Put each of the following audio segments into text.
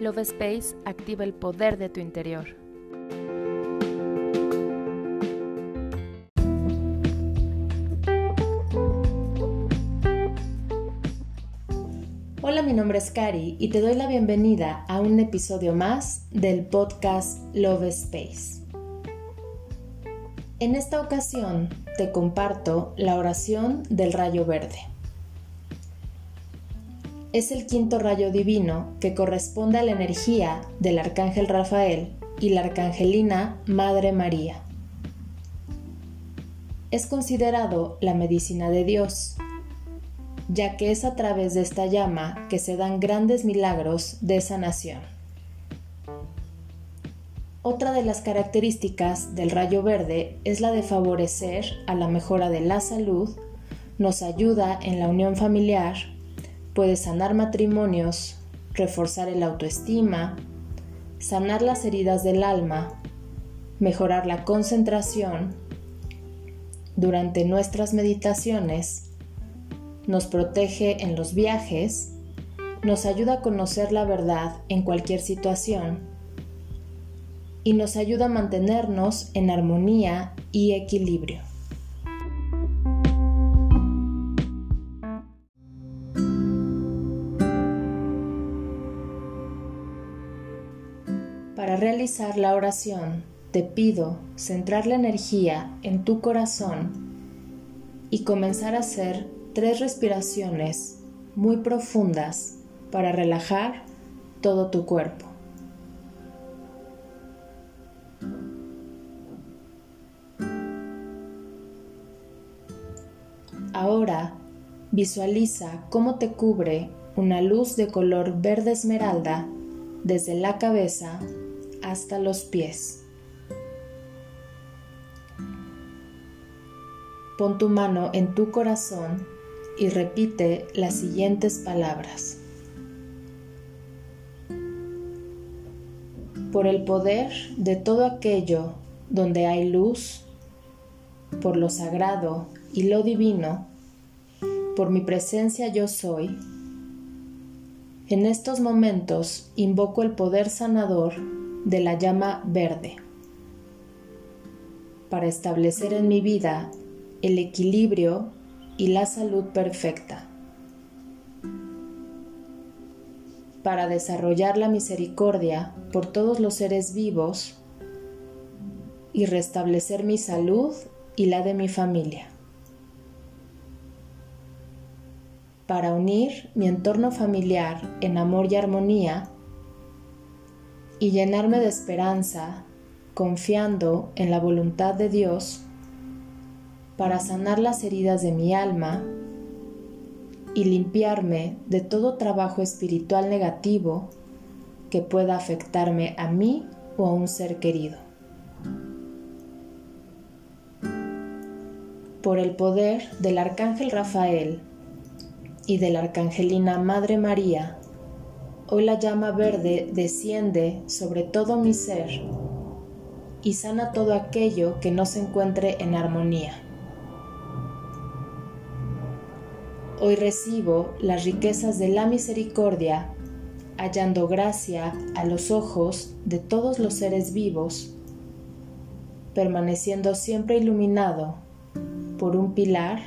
Love Space activa el poder de tu interior. Hola, mi nombre es Cari y te doy la bienvenida a un episodio más del podcast Love Space. En esta ocasión te comparto la oración del rayo verde es el quinto rayo divino que corresponde a la energía del arcángel Rafael y la arcangelina Madre María. Es considerado la medicina de Dios, ya que es a través de esta llama que se dan grandes milagros de sanación. Otra de las características del rayo verde es la de favorecer a la mejora de la salud, nos ayuda en la unión familiar, Puede sanar matrimonios, reforzar el autoestima, sanar las heridas del alma, mejorar la concentración. Durante nuestras meditaciones, nos protege en los viajes, nos ayuda a conocer la verdad en cualquier situación y nos ayuda a mantenernos en armonía y equilibrio. Realizar la oración, te pido centrar la energía en tu corazón y comenzar a hacer tres respiraciones muy profundas para relajar todo tu cuerpo. Ahora visualiza cómo te cubre una luz de color verde esmeralda desde la cabeza hasta los pies. Pon tu mano en tu corazón y repite las siguientes palabras. Por el poder de todo aquello donde hay luz, por lo sagrado y lo divino, por mi presencia yo soy, en estos momentos invoco el poder sanador de la llama verde. Para establecer en mi vida el equilibrio y la salud perfecta, para desarrollar la misericordia por todos los seres vivos y restablecer mi salud y la de mi familia, para unir mi entorno familiar en amor y armonía y llenarme de esperanza, confiando en la voluntad de Dios para sanar las heridas de mi alma y limpiarme de todo trabajo espiritual negativo que pueda afectarme a mí o a un ser querido. Por el poder del Arcángel Rafael y de la Arcangelina Madre María, Hoy la llama verde desciende sobre todo mi ser y sana todo aquello que no se encuentre en armonía. Hoy recibo las riquezas de la misericordia, hallando gracia a los ojos de todos los seres vivos, permaneciendo siempre iluminado por un pilar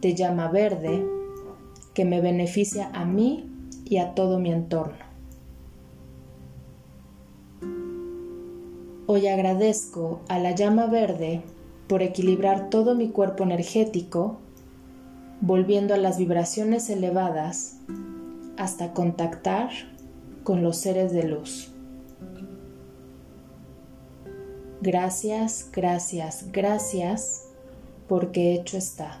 de llama verde que me beneficia a mí y a todo mi entorno. Hoy agradezco a la llama verde por equilibrar todo mi cuerpo energético, volviendo a las vibraciones elevadas hasta contactar con los seres de luz. Gracias, gracias, gracias, porque hecho está.